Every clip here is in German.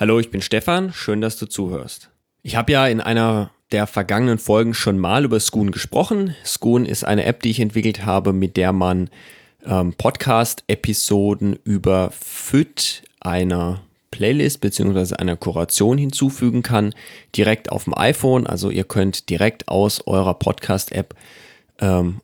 Hallo, ich bin Stefan, schön, dass du zuhörst. Ich habe ja in einer der vergangenen Folgen schon mal über Schoon gesprochen. Schoon ist eine App, die ich entwickelt habe, mit der man ähm, Podcast-Episoden über FIT einer Playlist bzw. einer Kuration hinzufügen kann, direkt auf dem iPhone. Also ihr könnt direkt aus eurer Podcast-App ähm,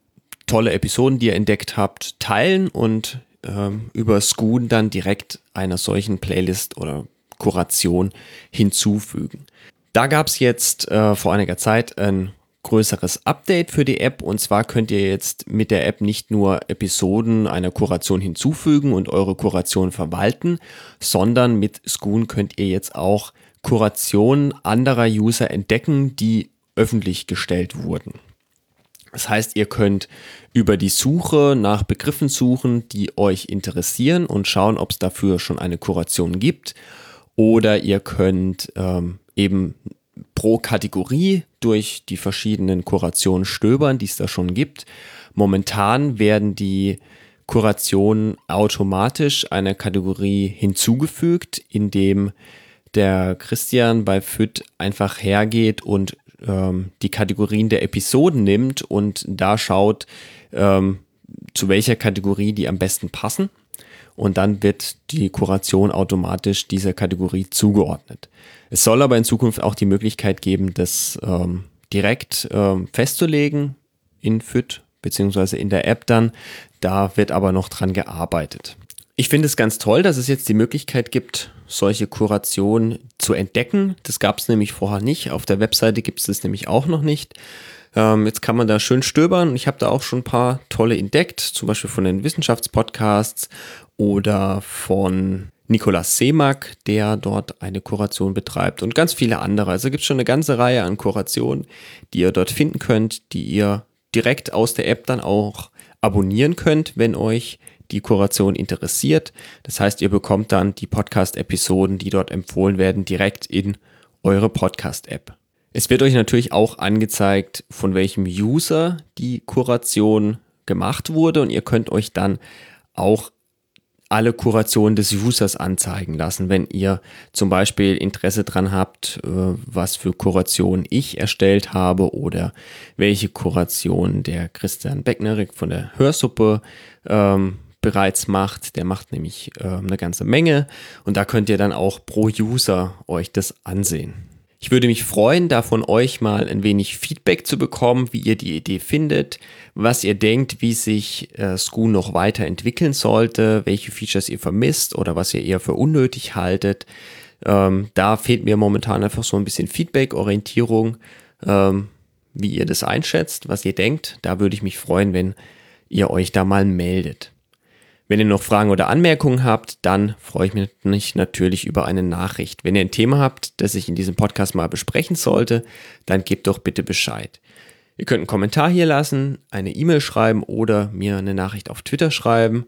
tolle Episoden, die ihr entdeckt habt, teilen und ähm, über Schoon dann direkt einer solchen Playlist oder Kuration hinzufügen. Da gab es jetzt äh, vor einiger Zeit ein größeres Update für die App und zwar könnt ihr jetzt mit der App nicht nur Episoden einer Kuration hinzufügen und eure Kuration verwalten, sondern mit Schoon könnt ihr jetzt auch Kurationen anderer User entdecken, die öffentlich gestellt wurden. Das heißt, ihr könnt über die Suche nach Begriffen suchen, die euch interessieren und schauen, ob es dafür schon eine Kuration gibt. Oder ihr könnt ähm, eben pro Kategorie durch die verschiedenen Kurationen stöbern, die es da schon gibt. Momentan werden die Kurationen automatisch einer Kategorie hinzugefügt, indem der Christian bei FIT einfach hergeht und ähm, die Kategorien der Episoden nimmt und da schaut, ähm, zu welcher Kategorie die am besten passen. Und dann wird die Kuration automatisch dieser Kategorie zugeordnet. Es soll aber in Zukunft auch die Möglichkeit geben, das ähm, direkt ähm, festzulegen in FIT beziehungsweise in der App dann. Da wird aber noch dran gearbeitet. Ich finde es ganz toll, dass es jetzt die Möglichkeit gibt, solche Kurationen zu entdecken. Das gab es nämlich vorher nicht. Auf der Webseite gibt es das nämlich auch noch nicht. Ähm, jetzt kann man da schön stöbern. Ich habe da auch schon ein paar tolle entdeckt, zum Beispiel von den Wissenschaftspodcasts oder von Nikolaus Seemack, der dort eine Kuration betreibt und ganz viele andere. Also gibt es schon eine ganze Reihe an Kurationen, die ihr dort finden könnt, die ihr direkt aus der App dann auch abonnieren könnt, wenn euch die Kuration interessiert. Das heißt, ihr bekommt dann die Podcast-Episoden, die dort empfohlen werden, direkt in eure Podcast-App. Es wird euch natürlich auch angezeigt, von welchem User die Kuration gemacht wurde und ihr könnt euch dann auch alle Kurationen des Users anzeigen lassen. Wenn ihr zum Beispiel Interesse dran habt, äh, was für Kurationen ich erstellt habe oder welche Kuration der Christian Becknerik von der Hörsuppe ähm, bereits macht. Der macht nämlich äh, eine ganze Menge und da könnt ihr dann auch pro User euch das ansehen. Ich würde mich freuen, da von euch mal ein wenig Feedback zu bekommen, wie ihr die Idee findet, was ihr denkt, wie sich äh, Schoon noch weiterentwickeln sollte, welche Features ihr vermisst oder was ihr eher für unnötig haltet. Ähm, da fehlt mir momentan einfach so ein bisschen Feedback, Orientierung, ähm, wie ihr das einschätzt, was ihr denkt. Da würde ich mich freuen, wenn ihr euch da mal meldet. Wenn ihr noch Fragen oder Anmerkungen habt, dann freue ich mich natürlich über eine Nachricht. Wenn ihr ein Thema habt, das ich in diesem Podcast mal besprechen sollte, dann gebt doch bitte Bescheid. Ihr könnt einen Kommentar hier lassen, eine E-Mail schreiben oder mir eine Nachricht auf Twitter schreiben.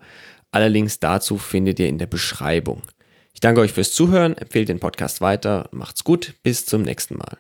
Alle Links dazu findet ihr in der Beschreibung. Ich danke euch fürs Zuhören, empfehlt den Podcast weiter, macht's gut, bis zum nächsten Mal.